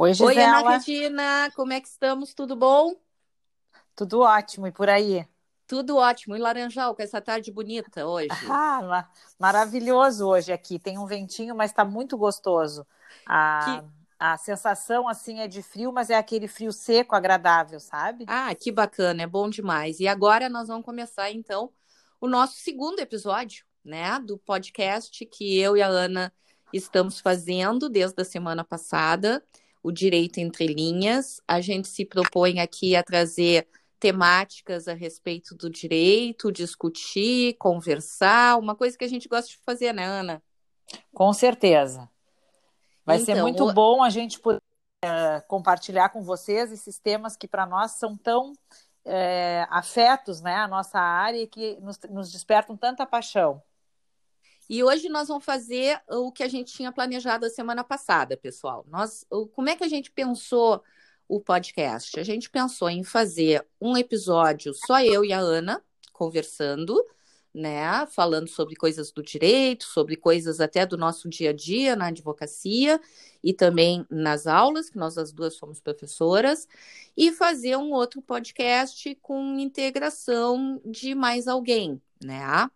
Oi, Gisela. Oi, Ana Regina, como é que estamos? Tudo bom? Tudo ótimo, e por aí? Tudo ótimo. E Laranjal, com essa tarde bonita hoje? Ah, maravilhoso hoje aqui. Tem um ventinho, mas está muito gostoso. A, que... a sensação, assim, é de frio, mas é aquele frio seco, agradável, sabe? Ah, que bacana, é bom demais. E agora nós vamos começar, então, o nosso segundo episódio, né, do podcast que eu e a Ana estamos fazendo desde a semana passada o direito entre linhas. A gente se propõe aqui a trazer temáticas a respeito do direito, discutir, conversar, uma coisa que a gente gosta de fazer, né, Ana? Com certeza. Vai então, ser muito o... bom a gente poder é, compartilhar com vocês esses temas que para nós são tão é, afetos, né, a nossa área e que nos, nos despertam tanta paixão. E hoje nós vamos fazer o que a gente tinha planejado a semana passada, pessoal. Nós, como é que a gente pensou o podcast? A gente pensou em fazer um episódio só eu e a Ana conversando, né, falando sobre coisas do direito, sobre coisas até do nosso dia a dia na advocacia e também nas aulas, que nós as duas somos professoras, e fazer um outro podcast com integração de mais alguém, né?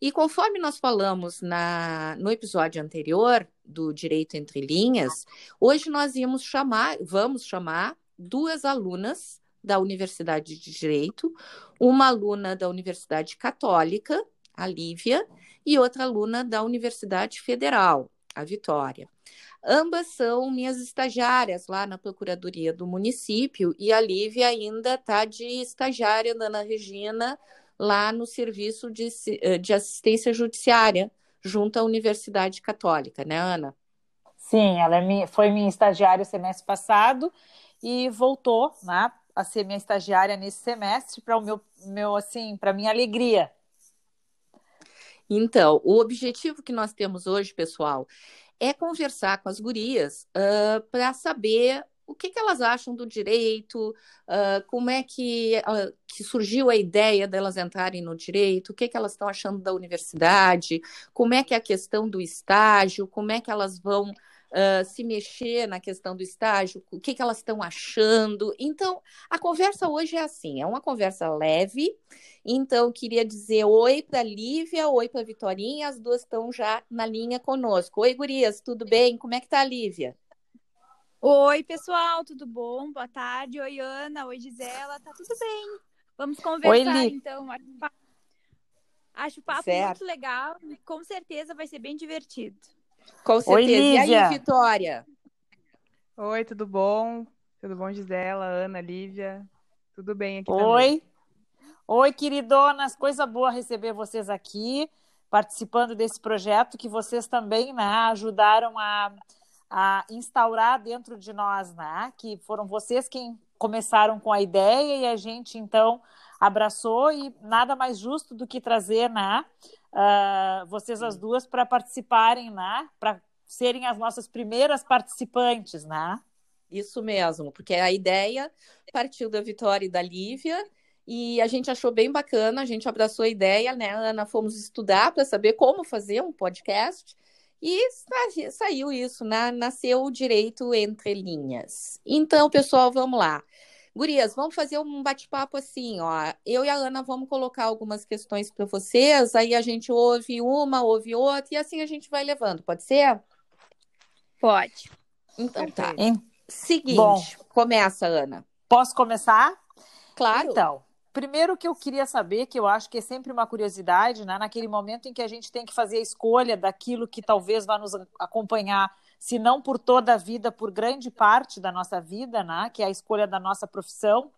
E conforme nós falamos na, no episódio anterior do Direito Entre Linhas, hoje nós íamos chamar, vamos chamar duas alunas da Universidade de Direito, uma aluna da Universidade Católica, a Lívia, e outra aluna da Universidade Federal, a Vitória. Ambas são minhas estagiárias lá na Procuradoria do município e a Lívia ainda está de estagiária da Ana Regina lá no Serviço de, eh, de Assistência Judiciária, junto à Universidade Católica, né, Ana? Sim, ela é minha, foi minha estagiária o semestre passado e voltou né, a ser minha estagiária nesse semestre para o meu, meu assim, para minha alegria. Então, o objetivo que nós temos hoje, pessoal, é conversar com as gurias uh, para saber o que, que elas acham do direito, uh, como é que, uh, que surgiu a ideia delas entrarem no direito, o que, que elas estão achando da universidade, como é que é a questão do estágio, como é que elas vão uh, se mexer na questão do estágio, o que, que elas estão achando. Então, a conversa hoje é assim, é uma conversa leve. Então, queria dizer oi para Lívia, oi para Vitorinha, as duas estão já na linha conosco. Oi, gurias, tudo bem? Como é que tá a Lívia? Oi, pessoal, tudo bom? Boa tarde. Oi, Ana. Oi, Gisela. Tá tudo bem? Vamos conversar, Oi, então. Acho o papo certo. muito legal e com certeza vai ser bem divertido. Com certeza. Oi, Lívia. E aí, Vitória? Oi, tudo bom? Tudo bom, Gisela, Ana, Lívia? Tudo bem aqui Oi. Também. Oi, queridonas. Coisa boa receber vocês aqui, participando desse projeto que vocês também né, ajudaram a a instaurar dentro de nós, né? Que foram vocês quem começaram com a ideia e a gente então abraçou e nada mais justo do que trazer, né? Uh, vocês as duas para participarem, né? Para serem as nossas primeiras participantes, né? Isso mesmo, porque a ideia partiu da Vitória e da Lívia e a gente achou bem bacana, a gente abraçou a ideia, né, Ana? Fomos estudar para saber como fazer um podcast e saiu isso, né? nasceu o direito entre linhas. Então, pessoal, vamos lá. Gurias, vamos fazer um bate-papo assim, ó. Eu e a Ana vamos colocar algumas questões para vocês, aí a gente ouve uma, ouve outra, e assim a gente vai levando, pode ser? Pode. Então tá. Seguinte, Bom, começa, Ana. Posso começar? Claro. Então, Primeiro que eu queria saber, que eu acho que é sempre uma curiosidade, né? naquele momento em que a gente tem que fazer a escolha daquilo que talvez vá nos acompanhar, se não por toda a vida, por grande parte da nossa vida, né? que é a escolha da nossa profissão.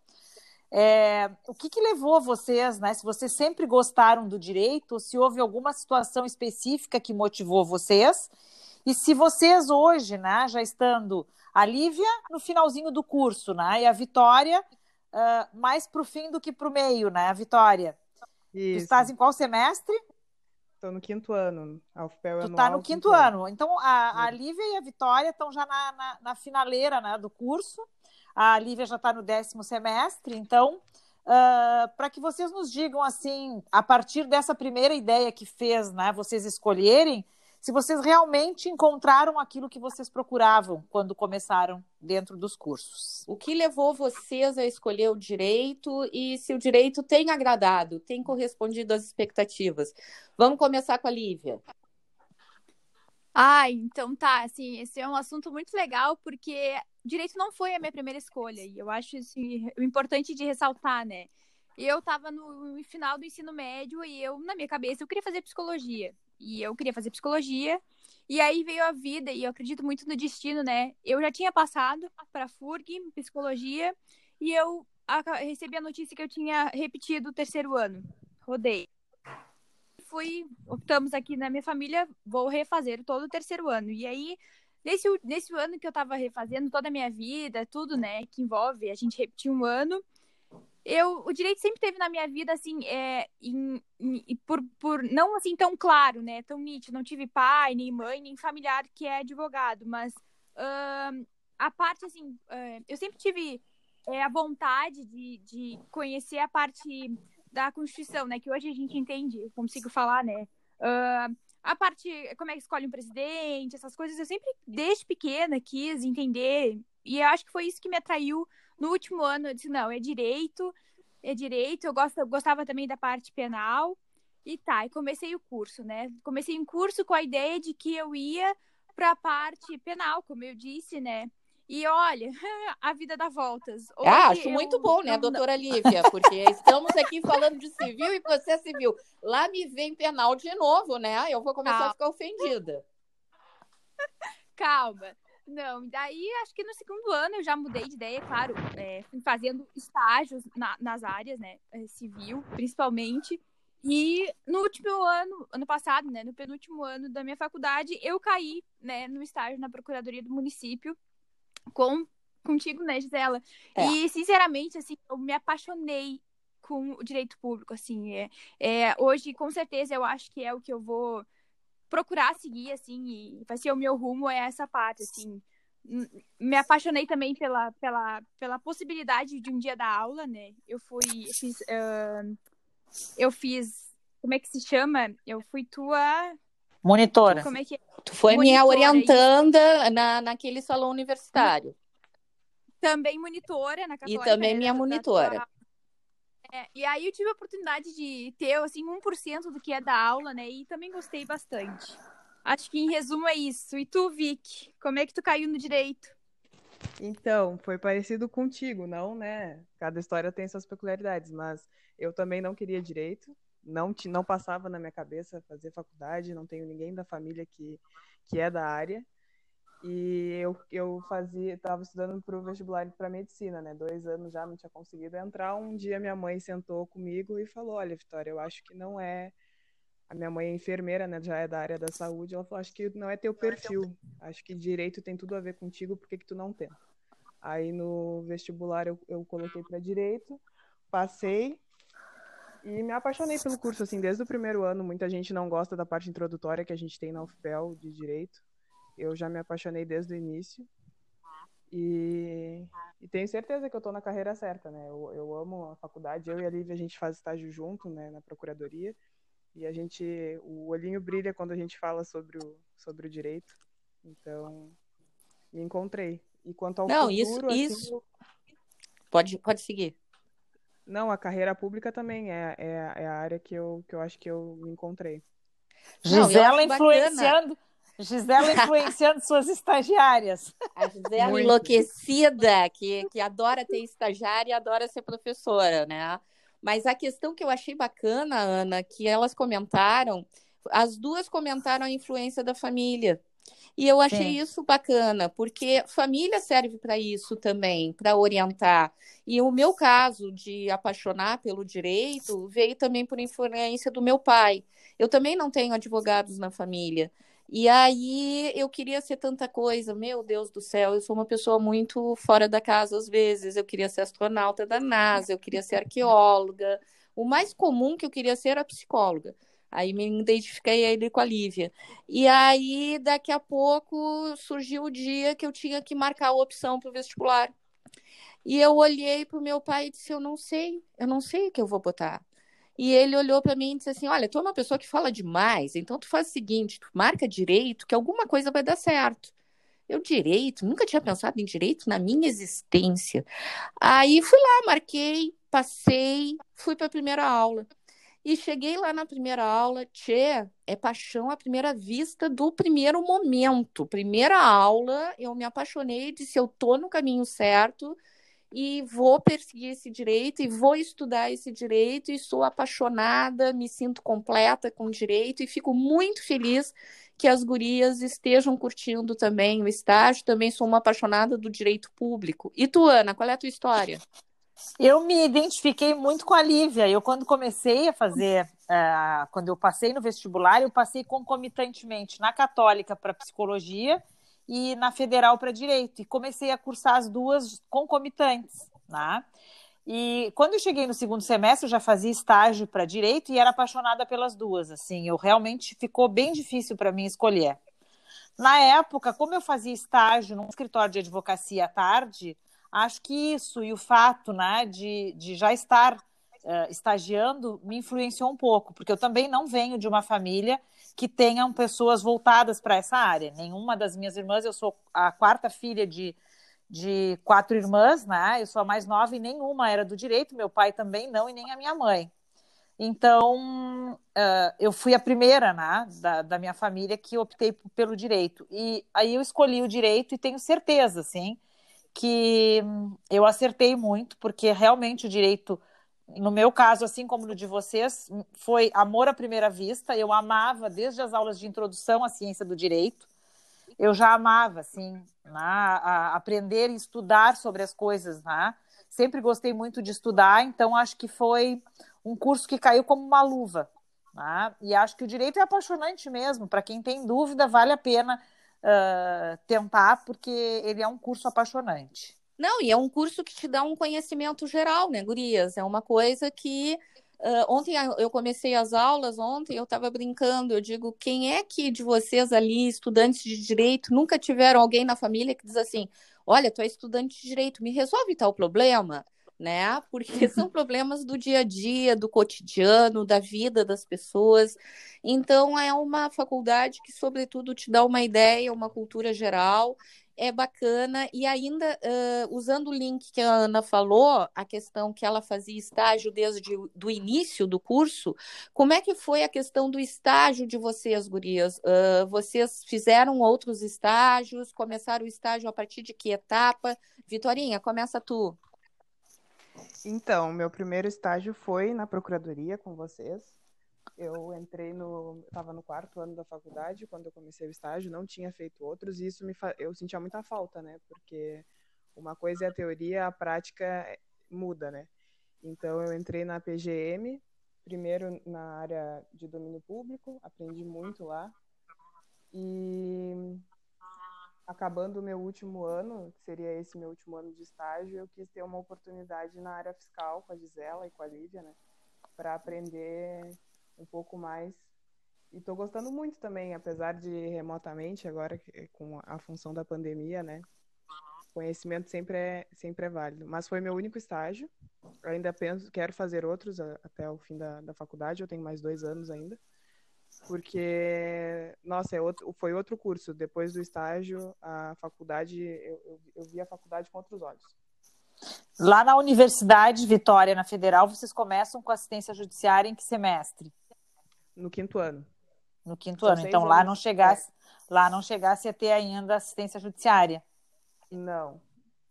É, o que, que, levou vocês, né? Se vocês sempre gostaram do direito, se houve alguma situação específica que motivou vocês, e se vocês hoje, né, já estando a Lívia no finalzinho do curso, né, e a Vitória uh, mais para o fim do que para o meio, né, Vitória? Isso. Tu estás em qual semestre? Estou no quinto ano. A UFPEL tu está no quinto, ano. ano. Então, a, a Lívia e a Vitória estão já na, na, na, finaleira né, do curso. A Lívia já está no décimo semestre. Então, uh, para que vocês nos digam, assim, a partir dessa primeira ideia que fez, né, vocês escolherem, se vocês realmente encontraram aquilo que vocês procuravam quando começaram dentro dos cursos. O que levou vocês a escolher o direito e se o direito tem agradado, tem correspondido às expectativas? Vamos começar com a Lívia. Ah, então tá, assim, esse é um assunto muito legal porque direito não foi a minha primeira escolha e eu acho isso o importante de ressaltar, né? Eu estava no final do ensino médio e eu, na minha cabeça, eu queria fazer psicologia. E eu queria fazer psicologia. E aí veio a vida, e eu acredito muito no destino, né? Eu já tinha passado para FURG, psicologia, e eu recebi a notícia que eu tinha repetido o terceiro ano. Rodei fui, optamos aqui na minha família, vou refazer todo o terceiro ano. E aí, nesse, nesse ano que eu tava refazendo toda a minha vida, tudo, né, que envolve a gente repetir um ano, eu, o direito sempre teve na minha vida, assim, é, em, em, por, por não assim tão claro, né, tão nítido. Não tive pai, nem mãe, nem familiar que é advogado, mas uh, a parte, assim, uh, eu sempre tive é, a vontade de, de conhecer a parte da Constituição, né? Que hoje a gente entende, eu consigo falar, né? Uh, a parte, como é que escolhe um presidente, essas coisas, eu sempre, desde pequena, quis entender. E eu acho que foi isso que me atraiu no último ano. Eu disse, não, é direito, é direito. Eu, gosto, eu gostava também da parte penal. E tá, e comecei o curso, né? Comecei um curso com a ideia de que eu ia para a parte penal, como eu disse, né? E olha, a vida dá voltas. Hoje ah, acho eu... muito bom, né, doutora Lívia? Porque estamos aqui falando de civil e processo civil. Lá me vem penal de novo, né? Eu vou começar Calma. a ficar ofendida. Calma. Não, daí acho que no segundo ano eu já mudei de ideia, claro, é, fui fazendo estágios na, nas áreas, né, é, civil, principalmente. E no último ano, ano passado, né, no penúltimo ano da minha faculdade, eu caí, né, no estágio na Procuradoria do Município, com contigo, né, Gisela? É. E, sinceramente, assim, eu me apaixonei com o direito público, assim, é, é, hoje, com certeza, eu acho que é o que eu vou procurar seguir, assim, e vai ser o meu rumo, é essa parte, assim, me apaixonei também pela, pela, pela possibilidade de um dia dar aula, né, eu fui, eu fiz, uh, eu fiz, como é que se chama? Eu fui tua Monitora. Como é que é? Tu foi minha orientanda na, naquele salão universitário. Também monitora na Católica. E também né, minha monitora. É, e aí eu tive a oportunidade de ter, assim, 1% do que é da aula, né? E também gostei bastante. Acho que em resumo é isso. E tu, Vic, como é que tu caiu no direito? Então, foi parecido contigo, não, né? Cada história tem suas peculiaridades, mas eu também não queria direito não, não passava na minha cabeça fazer faculdade, não tenho ninguém da família que, que é da área. E eu, eu fazia, estava estudando para o vestibular para medicina, né? Dois anos já não tinha conseguido entrar. Um dia minha mãe sentou comigo e falou: Olha, Vitória, eu acho que não é. A minha mãe é enfermeira, né? Já é da área da saúde. Ela falou: Acho que não é teu perfil. Acho que direito tem tudo a ver contigo, por que, que tu não tenta? Aí no vestibular eu, eu coloquei para direito, passei e me apaixonei pelo curso, assim, desde o primeiro ano. Muita gente não gosta da parte introdutória que a gente tem na UFPEL de Direito. Eu já me apaixonei desde o início. E, e tenho certeza que eu estou na carreira certa, né? Eu, eu amo a faculdade. Eu e a Lívia, a gente faz estágio junto, né, na Procuradoria. E a gente, o olhinho brilha quando a gente fala sobre o, sobre o direito. Então, me encontrei. E quanto ao não, futuro... Não, isso, assim, isso... Pode, pode seguir. Não, a carreira pública também é, é, é, a área que eu, que eu acho que eu me encontrei. Gisela influenciando. Gisela influenciando suas estagiárias. A Gisela Muito. enlouquecida, que, que adora ter estagiária e adora ser professora, né? Mas a questão que eu achei bacana, Ana, que elas comentaram, as duas comentaram a influência da família. E eu achei Sim. isso bacana, porque família serve para isso também, para orientar. E o meu caso de apaixonar pelo direito veio também por influência do meu pai. Eu também não tenho advogados na família. E aí eu queria ser tanta coisa, meu Deus do céu, eu sou uma pessoa muito fora da casa às vezes. Eu queria ser astronauta da NASA, eu queria ser arqueóloga. O mais comum que eu queria ser era psicóloga. Aí me identifiquei ele com a Lívia. E aí, daqui a pouco, surgiu o dia que eu tinha que marcar a opção para o vestibular. E eu olhei para o meu pai e disse: Eu não sei, eu não sei o que eu vou botar. E ele olhou para mim e disse assim: Olha, tu é uma pessoa que fala demais, então tu faz o seguinte: tu marca direito, que alguma coisa vai dar certo. Eu, direito? Nunca tinha pensado em direito na minha existência. Aí fui lá, marquei, passei, fui para a primeira aula. E cheguei lá na primeira aula, tchê, é paixão à primeira vista do primeiro momento. Primeira aula, eu me apaixonei, disse, eu tô no caminho certo e vou perseguir esse direito e vou estudar esse direito e sou apaixonada, me sinto completa com o direito e fico muito feliz que as gurias estejam curtindo também o estágio. Também sou uma apaixonada do direito público. E tu, Ana, qual é a tua história? Eu me identifiquei muito com a Lívia. Eu, quando comecei a fazer, uh, quando eu passei no vestibular, eu passei concomitantemente na Católica para Psicologia e na Federal para Direito. E comecei a cursar as duas concomitantes. Né? E quando eu cheguei no segundo semestre, eu já fazia estágio para direito e era apaixonada pelas duas. Assim, eu realmente ficou bem difícil para mim escolher. Na época, como eu fazia estágio num escritório de advocacia à tarde, acho que isso e o fato, né, de, de já estar uh, estagiando me influenciou um pouco, porque eu também não venho de uma família que tenham pessoas voltadas para essa área. Nenhuma das minhas irmãs, eu sou a quarta filha de de quatro irmãs, né? Eu sou a mais nova e nenhuma era do direito, meu pai também não, e nem a minha mãe. Então, uh, eu fui a primeira, né, da, da minha família que optei pelo direito. E aí eu escolhi o direito e tenho certeza, assim, que eu acertei muito, porque realmente o direito, no meu caso, assim como no de vocês, foi amor à primeira vista. Eu amava desde as aulas de introdução à ciência do direito eu já amava, assim, né, a aprender e estudar sobre as coisas, né? Sempre gostei muito de estudar, então acho que foi um curso que caiu como uma luva. Né? E acho que o direito é apaixonante mesmo. Para quem tem dúvida, vale a pena uh, tentar, porque ele é um curso apaixonante. Não, e é um curso que te dá um conhecimento geral, né, Gurias? É uma coisa que Uh, ontem eu comecei as aulas, ontem eu estava brincando, eu digo, quem é que de vocês ali, estudantes de direito, nunca tiveram alguém na família que diz assim, olha, tu é estudante de direito, me resolve tal problema? Né? Porque são problemas do dia a dia, do cotidiano, da vida das pessoas. Então, é uma faculdade que, sobretudo, te dá uma ideia, uma cultura geral é bacana. E ainda, uh, usando o link que a Ana falou, a questão que ela fazia estágio desde o início do curso, como é que foi a questão do estágio de vocês, gurias? Uh, vocês fizeram outros estágios? Começaram o estágio a partir de que etapa? Vitorinha, começa tu. Então, meu primeiro estágio foi na procuradoria com vocês. Eu entrei no, estava no quarto ano da faculdade quando eu comecei o estágio, não tinha feito outros e isso me eu sentia muita falta, né? Porque uma coisa é a teoria, a prática muda, né? Então eu entrei na PGM, primeiro na área de domínio público, aprendi muito lá e acabando o meu último ano, que seria esse meu último ano de estágio, eu quis ter uma oportunidade na área fiscal com a Gisela e com a Lívia, né? Para aprender um pouco mais. E estou gostando muito também, apesar de remotamente, agora com a função da pandemia, né? Conhecimento sempre é, sempre é válido. Mas foi meu único estágio. Eu ainda penso, quero fazer outros até o fim da, da faculdade, eu tenho mais dois anos ainda. Porque, nossa, é outro, foi outro curso. Depois do estágio, a faculdade, eu, eu, eu vi a faculdade com outros olhos. Lá na Universidade Vitória, na Federal, vocês começam com assistência judiciária em que semestre? No quinto ano. No quinto São ano. Então lá não chegasse, é. lá não chegasse a ter ainda assistência judiciária. Não.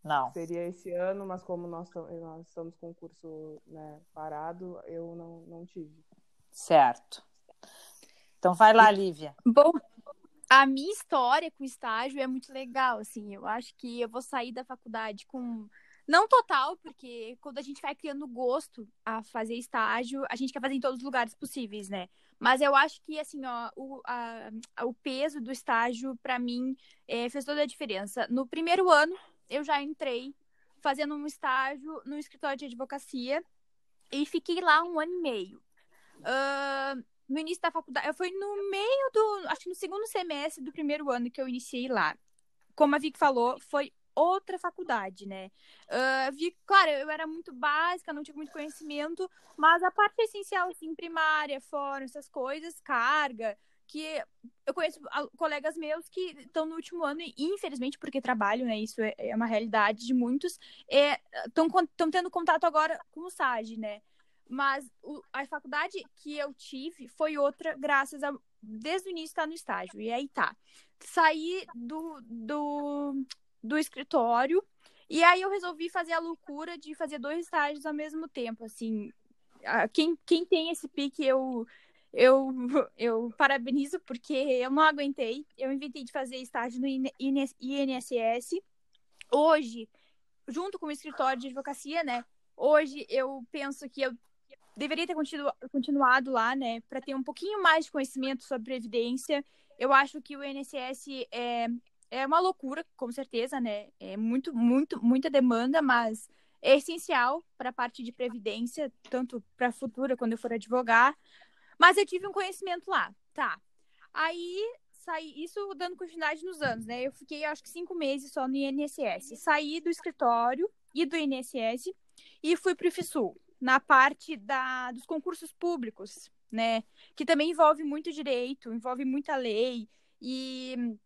Não. Seria esse ano, mas como nós, nós estamos com o curso né, parado, eu não, não tive. Certo. Então vai lá, Lívia. Bom, a minha história com estágio é muito legal, assim. Eu acho que eu vou sair da faculdade com não total, porque quando a gente vai criando gosto a fazer estágio, a gente quer fazer em todos os lugares possíveis, né? Mas eu acho que, assim, ó, o, a, o peso do estágio, para mim, é, fez toda a diferença. No primeiro ano, eu já entrei fazendo um estágio no escritório de advocacia e fiquei lá um ano e meio. Uh, no início da faculdade, foi no meio do, acho que no segundo semestre do primeiro ano que eu iniciei lá. Como a Vic falou, foi outra faculdade, né? Uh, vi, claro, eu era muito básica, não tinha muito conhecimento, mas a parte essencial, assim, primária, fórum, essas coisas, carga, que eu conheço colegas meus que estão no último ano e, infelizmente, porque trabalho, né? Isso é, é uma realidade de muitos, estão é, tendo contato agora com o SAG, né? Mas o, a faculdade que eu tive foi outra, graças a. Desde o início estar tá no estágio. E aí tá. Saí do, do, do escritório. E aí eu resolvi fazer a loucura de fazer dois estágios ao mesmo tempo. Assim, quem, quem tem esse pique, eu, eu, eu parabenizo, porque eu não aguentei. Eu inventei de fazer estágio no INSS. Hoje, junto com o escritório de advocacia, né? Hoje eu penso que eu deveria ter continu continuado lá, né, para ter um pouquinho mais de conhecimento sobre previdência. Eu acho que o INSS é, é uma loucura, com certeza, né? É muito, muito, muita demanda, mas é essencial para a parte de previdência, tanto para a futura, quando eu for advogar. Mas eu tive um conhecimento lá, tá? Aí saí, isso dando continuidade nos anos, né? Eu fiquei, acho que cinco meses só no INSS. Saí do escritório e do INSS e fui para o IFSUL na parte da, dos concursos públicos, né? Que também envolve muito direito, envolve muita lei. E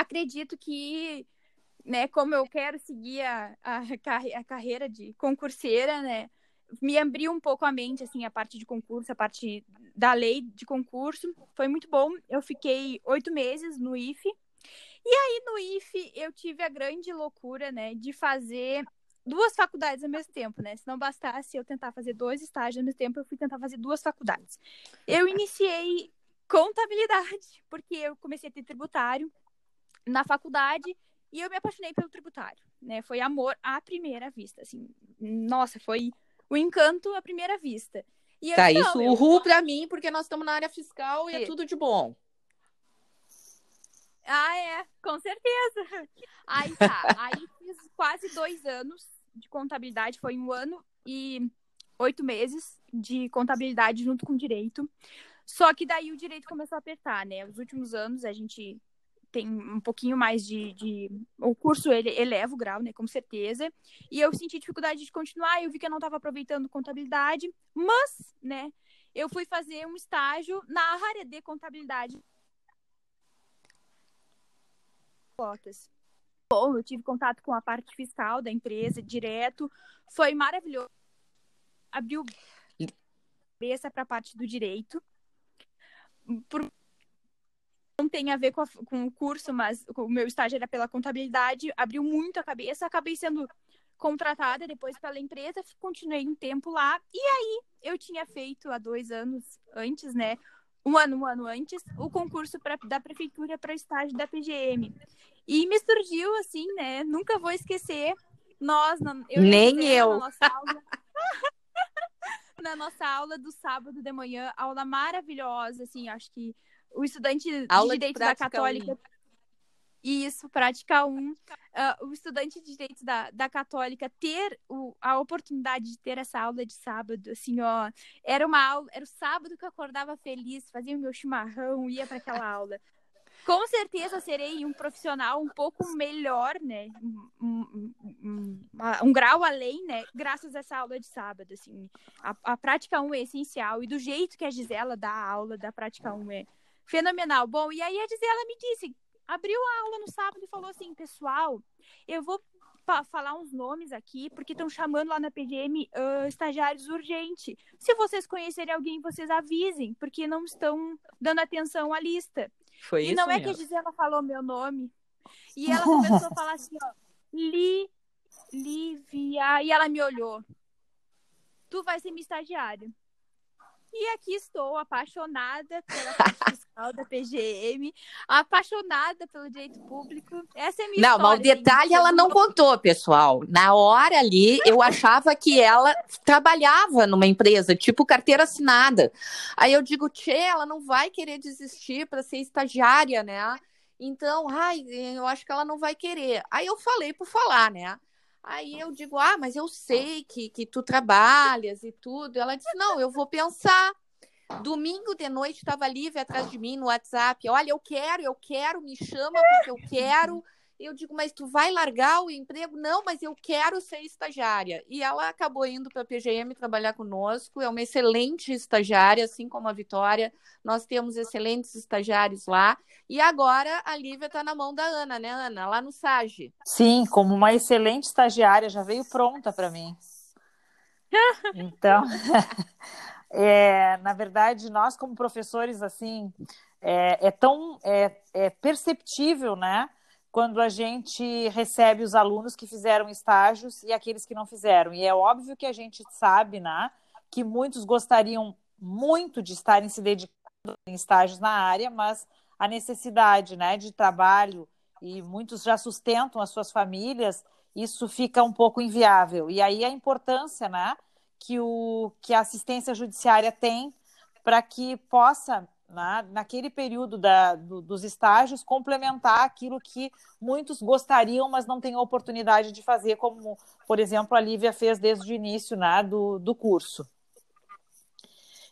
acredito que, né, como eu quero seguir a, a, a carreira de concurseira, né? Me abriu um pouco a mente, assim, a parte de concurso, a parte da lei de concurso. Foi muito bom. Eu fiquei oito meses no IFE. E aí, no IFE, eu tive a grande loucura, né, de fazer duas faculdades ao mesmo tempo, né? Se não bastasse eu tentar fazer dois estágios ao mesmo tempo, eu fui tentar fazer duas faculdades. Eu iniciei contabilidade, porque eu comecei a ter tributário na faculdade e eu me apaixonei pelo tributário, né? Foi amor à primeira vista, assim. Nossa, foi o encanto à primeira vista. E tá, eu, isso, o RU para mim, porque nós estamos na área fiscal e é tudo de bom. Ah, é, com certeza. Aí tá, aí fiz quase dois anos de contabilidade foi um ano e oito meses de contabilidade junto com direito. Só que daí o direito começou a apertar, né? Os últimos anos a gente tem um pouquinho mais de, de, o curso ele eleva o grau, né, com certeza. E eu senti dificuldade de continuar, eu vi que eu não estava aproveitando contabilidade, mas, né, eu fui fazer um estágio na área de contabilidade. Cotas bom, eu tive contato com a parte fiscal da empresa direto, foi maravilhoso. Abriu cabeça para a parte do direito. Por... Tem a ver com, a, com o curso, mas o meu estágio era pela contabilidade, abriu muito a cabeça, acabei sendo contratada depois pela empresa, continuei um tempo lá, e aí eu tinha feito há dois anos antes, né? Um ano, um ano antes, o concurso pra, da prefeitura para o estágio da PGM. E me surgiu assim, né? Nunca vou esquecer. Nós, eu nem eu. Na nossa, aula, na nossa aula do sábado de manhã, aula maravilhosa, assim, acho que o estudante aula de direito de da Católica. Um. Isso, prática 1. Um, uh, o estudante de direito da, da Católica ter o, a oportunidade de ter essa aula de sábado, assim, ó. Era uma aula, era o sábado que eu acordava feliz, fazia o meu chimarrão, ia para aquela aula com certeza serei um profissional um pouco melhor, né? Um, um, um, grau além, né? Graças a essa aula de sábado, assim. A, a prática 1 é essencial e do jeito que a Gisela dá a aula da prática 1 é fenomenal. Bom, e aí a Gisela me disse, abriu a aula no sábado e falou assim, pessoal, eu vou falar uns nomes aqui, porque estão chamando lá na PGM uh, estagiários urgente. Se vocês conhecerem alguém, vocês avisem, porque não estão dando atenção à lista. Foi e isso não mesmo. é que a Gisela falou meu nome. E ela começou a falar assim, ó, Li, Lívia, e ela me olhou. Tu vai ser minha estagiária. E aqui estou, apaixonada pela parte fiscal da PGM, apaixonada pelo direito público. Essa é a minha não, história. Não, mas o detalhe ela não contou, pessoal. Na hora ali, eu achava que ela trabalhava numa empresa, tipo carteira assinada. Aí eu digo, Tchê, ela não vai querer desistir para ser estagiária, né? Então, ai, eu acho que ela não vai querer. Aí eu falei por falar, né? Aí eu digo, ah, mas eu sei que, que tu trabalhas e tudo. Ela disse, não, eu vou pensar. Domingo de noite estava livre atrás de mim no WhatsApp. Olha, eu quero, eu quero, me chama porque eu quero. Eu digo, mas tu vai largar o emprego? Não, mas eu quero ser estagiária. E ela acabou indo para a PGM trabalhar conosco. É uma excelente estagiária, assim como a Vitória. Nós temos excelentes estagiários lá. E agora a Lívia está na mão da Ana, né, Ana? Lá no SAGE. Sim, como uma excelente estagiária, já veio pronta para mim. Então, é, na verdade, nós como professores, assim, é, é tão é, é perceptível, né? Quando a gente recebe os alunos que fizeram estágios e aqueles que não fizeram. E é óbvio que a gente sabe, né, que muitos gostariam muito de estarem se dedicando em estágios na área, mas a necessidade, né, de trabalho e muitos já sustentam as suas famílias, isso fica um pouco inviável. E aí a importância, né, que o que a assistência judiciária tem para que possa na, naquele período da, do, dos estágios, complementar aquilo que muitos gostariam, mas não têm a oportunidade de fazer, como, por exemplo, a Lívia fez desde o início né, do, do curso.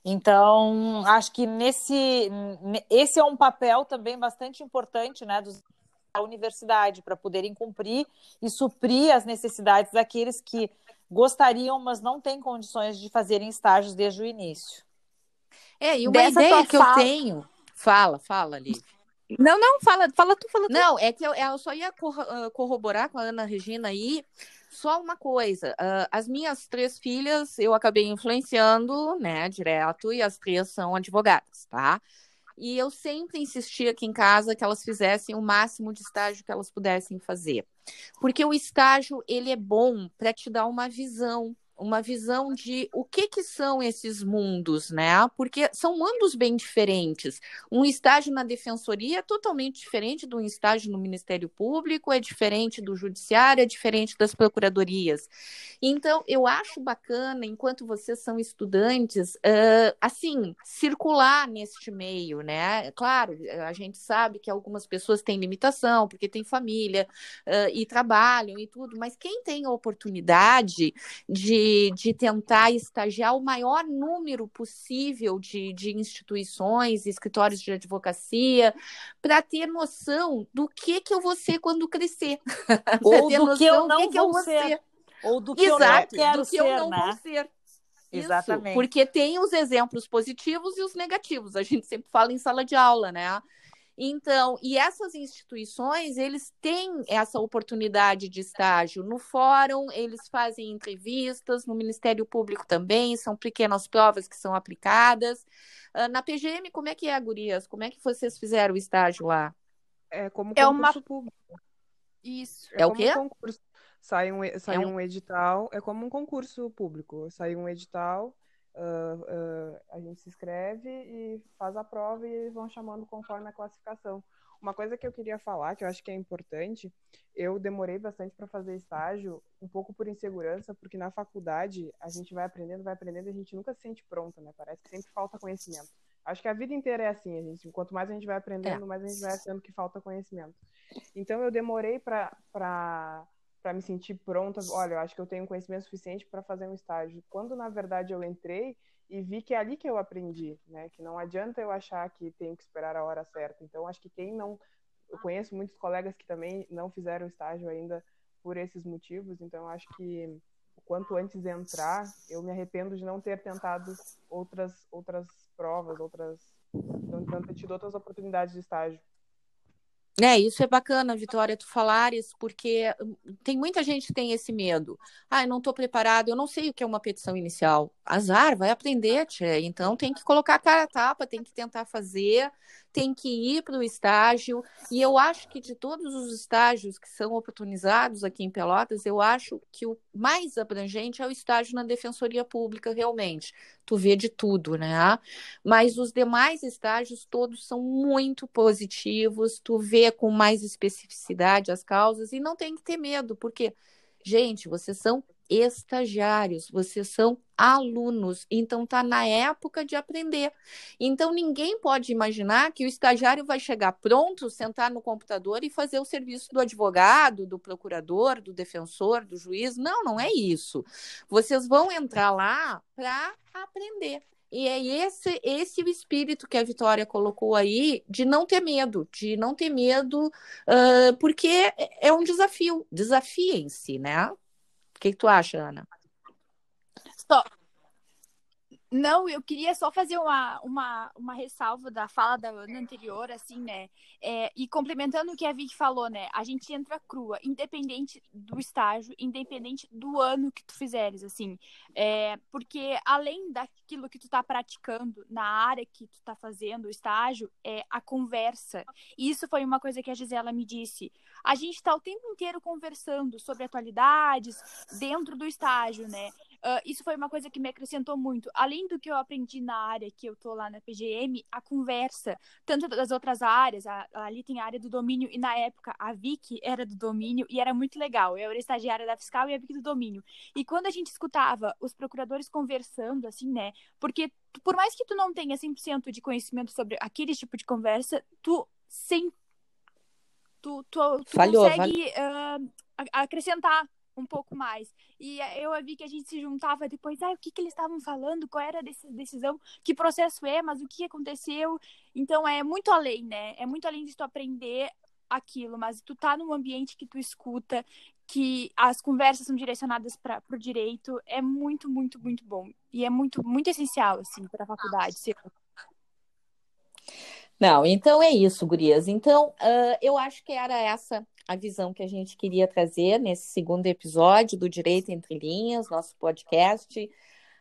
Então, acho que nesse esse é um papel também bastante importante né, dos, da universidade, para poderem cumprir e suprir as necessidades daqueles que gostariam, mas não têm condições de fazerem estágios desde o início. É, e uma Dessa ideia que fala... eu tenho. Fala, fala, Liv. Não, não, fala, fala tu, fala tu. Não, é que eu, eu só ia ah, corroborar com a Ana Regina aí. Só uma coisa, uh, as minhas três filhas eu acabei influenciando, né, direto, e as três são advogadas, tá? E eu sempre insisti aqui em casa que elas fizessem o máximo de estágio que elas pudessem fazer. Porque o estágio, ele é bom para te dar uma visão uma visão de o que, que são esses mundos, né? Porque são mundos bem diferentes. Um estágio na defensoria é totalmente diferente de um estágio no Ministério Público, é diferente do judiciário, é diferente das procuradorias. Então, eu acho bacana, enquanto vocês são estudantes, uh, assim, circular neste meio, né? Claro, a gente sabe que algumas pessoas têm limitação, porque têm família uh, e trabalham e tudo, mas quem tem a oportunidade de de, tentar estagiar o maior número possível de, de instituições, escritórios de advocacia, para ter noção do que, que eu vou ser quando crescer. Ou do que eu não que vou, ser. ser. Ou do que Exato, eu não quero do que ser, eu não né? vou ser. Exatamente. Isso, porque tem os exemplos positivos e os negativos. A gente sempre fala em sala de aula, né? Então, e essas instituições, eles têm essa oportunidade de estágio no fórum, eles fazem entrevistas, no Ministério Público também, são pequenas provas que são aplicadas. Uh, na PGM, como é que é, Gurias? Como é que vocês fizeram o estágio lá? É como concurso é uma... público. Isso. É, é o quê? Um concurso. Sai um, sai é um... um edital, é como um concurso público. Sai um edital, Uh, uh, a gente se inscreve e faz a prova e eles vão chamando conforme a classificação. Uma coisa que eu queria falar, que eu acho que é importante, eu demorei bastante para fazer estágio, um pouco por insegurança, porque na faculdade a gente vai aprendendo, vai aprendendo e a gente nunca se sente pronta, né? Parece que sempre falta conhecimento. Acho que a vida inteira é assim, a gente, quanto mais a gente vai aprendendo, é. mais a gente vai achando que falta conhecimento. Então eu demorei para para me sentir pronta. Olha, eu acho que eu tenho conhecimento suficiente para fazer um estágio. Quando na verdade eu entrei e vi que é ali que eu aprendi, né? Que não adianta eu achar que tenho que esperar a hora certa. Então acho que quem não, eu conheço muitos colegas que também não fizeram estágio ainda por esses motivos. Então acho que quanto antes entrar, eu me arrependo de não ter tentado outras outras provas, outras não ter tido outras oportunidades de estágio. É, isso é bacana, Vitória, tu falares, porque hum, tem muita gente que tem esse medo. Ah, eu não estou preparado, eu não sei o que é uma petição inicial. Azar, vai aprender, tia. Então tem que colocar a cara a tapa, tem que tentar fazer, tem que ir para o estágio. E eu acho que de todos os estágios que são oportunizados aqui em Pelotas, eu acho que o mais abrangente é o estágio na Defensoria Pública, realmente. Tu vê de tudo, né? Mas os demais estágios todos são muito positivos, tu vê com mais especificidade as causas e não tem que ter medo, porque, gente, vocês são estagiários, vocês são alunos, então tá na época de aprender. Então ninguém pode imaginar que o estagiário vai chegar pronto, sentar no computador e fazer o serviço do advogado, do procurador, do defensor, do juiz. Não, não é isso. Vocês vão entrar lá para aprender. E é esse, esse o espírito que a Vitória colocou aí de não ter medo, de não ter medo, uh, porque é um desafio, desafiem-se, né? O que, que tu acha, Ana? Só, não, eu queria só fazer uma, uma, uma ressalva da fala da Ana anterior, assim, né? É, e complementando o que a Vicky falou, né? A gente entra crua, independente do estágio, independente do ano que tu fizeres, assim. É, porque além daquilo que tu tá praticando na área que tu tá fazendo o estágio, é a conversa. E isso foi uma coisa que a Gisela me disse. A gente tá o tempo inteiro conversando sobre atualidades dentro do estágio, né? Uh, isso foi uma coisa que me acrescentou muito. Além do que eu aprendi na área que eu tô lá na PGM, a conversa, tanto das outras áreas, a, ali tem a área do domínio, e na época a Vicky era do domínio, e era muito legal. Eu era estagiária da fiscal e a Vicky do domínio. E quando a gente escutava os procuradores conversando, assim, né? Porque por mais que tu não tenha 100% de conhecimento sobre aquele tipo de conversa, tu sempre. Tu, tu, tu falhou, consegue uh, acrescentar um pouco mais. E eu vi que a gente se juntava depois, ah, o que, que eles estavam falando, qual era a decisão, que processo é, mas o que aconteceu. Então é muito além, né? É muito além de tu aprender aquilo, mas tu tá num ambiente que tu escuta, que as conversas são direcionadas para o direito, é muito, muito, muito bom. E é muito, muito essencial, assim, para a faculdade. Não, então é isso, gurias. Então, uh, eu acho que era essa a visão que a gente queria trazer nesse segundo episódio do Direito Entre Linhas, nosso podcast.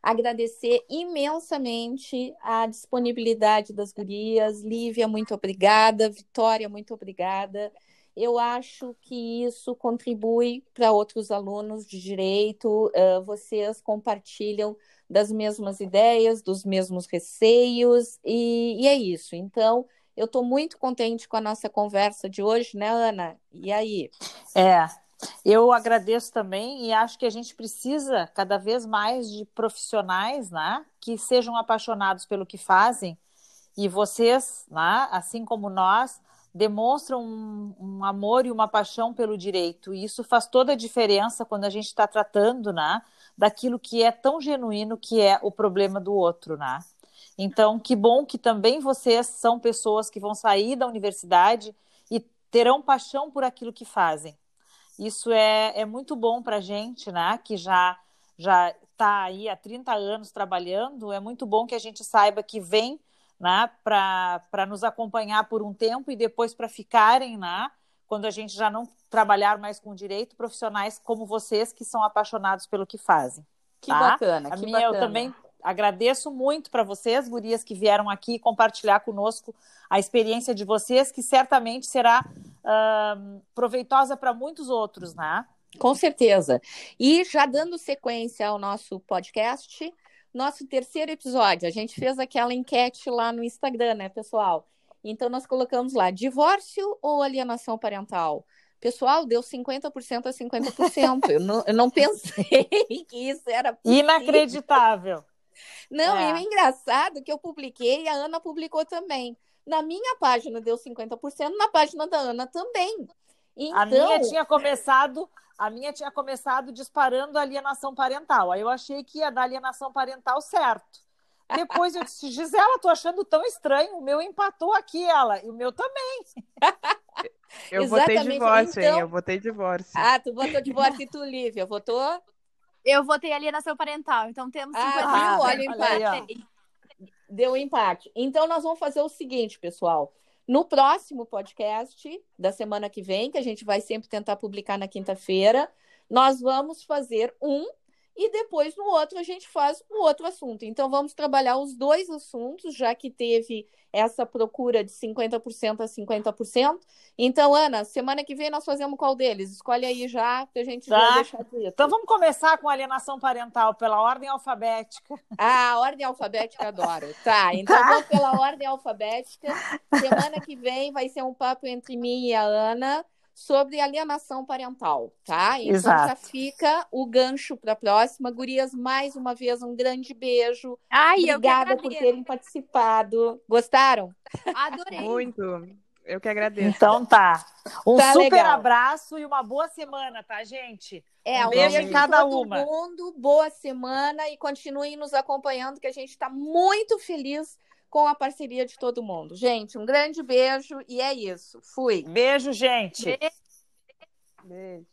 Agradecer imensamente a disponibilidade das gurias. Lívia, muito obrigada. Vitória, muito obrigada. Eu acho que isso contribui para outros alunos de direito. Uh, vocês compartilham das mesmas ideias, dos mesmos receios, e, e é isso. Então, eu estou muito contente com a nossa conversa de hoje, né, Ana? E aí? É, eu agradeço também e acho que a gente precisa cada vez mais de profissionais, né, que sejam apaixonados pelo que fazem. E vocês, né, assim como nós, demonstram um, um amor e uma paixão pelo direito. E isso faz toda a diferença quando a gente está tratando, né, daquilo que é tão genuíno que é o problema do outro, né? Então, que bom que também vocês são pessoas que vão sair da universidade e terão paixão por aquilo que fazem. Isso é, é muito bom para a gente, né? Que já já está aí há 30 anos trabalhando. É muito bom que a gente saiba que vem né, para nos acompanhar por um tempo e depois para ficarem, né? Quando a gente já não trabalhar mais com direito, profissionais como vocês que são apaixonados pelo que fazem. Que tá? bacana, a que minha, bacana. Eu também agradeço muito para vocês, gurias, que vieram aqui compartilhar conosco a experiência de vocês, que certamente será uh, proveitosa para muitos outros, né? Com certeza. E já dando sequência ao nosso podcast, nosso terceiro episódio, a gente fez aquela enquete lá no Instagram, né, pessoal? Então nós colocamos lá: divórcio ou alienação parental? Pessoal, deu 50% a 50%. eu, não, eu não pensei que isso era possível. Inacreditável. Não, é. e o engraçado é que eu publiquei e a Ana publicou também. Na minha página deu 50%, na página da Ana também. Então... A minha tinha começado, a minha tinha começado disparando alienação parental. Aí eu achei que ia dar alienação parental certo. Depois eu disse, Gisela, tô achando tão estranho, o meu empatou aqui ela, e o meu também. Eu votei divórcio, então... hein? Eu votei divórcio. Ah, tu votou divórcio e tu, Lívia, votou? Eu votei alienação parental, então temos 50 ah, Olha o empate. Deu um empate. Então, nós vamos fazer o seguinte, pessoal. No próximo podcast da semana que vem, que a gente vai sempre tentar publicar na quinta-feira, nós vamos fazer um e depois no outro a gente faz o outro assunto. Então vamos trabalhar os dois assuntos, já que teve essa procura de 50% a 50%. Então, Ana, semana que vem nós fazemos qual deles? Escolhe aí já, para a gente tá. já deixar dito. Então vamos começar com alienação parental pela ordem alfabética. Ah, ordem alfabética adoro. Tá, então tá. vamos pela ordem alfabética. Semana que vem vai ser um papo entre mim e a Ana sobre alienação parental, tá? Então Exato. já fica o gancho para a próxima. Gurias, mais uma vez, um grande beijo. Ai, Obrigada por terem participado. Gostaram? Adorei. Muito. Eu que agradeço. Então tá. Um tá super legal. abraço e uma boa semana, tá, gente? É, um beijo em cada uma. mundo, boa semana e continuem nos acompanhando, que a gente está muito feliz com a parceria de todo mundo. Gente, um grande beijo e é isso. Fui. Beijo, gente. Beijo.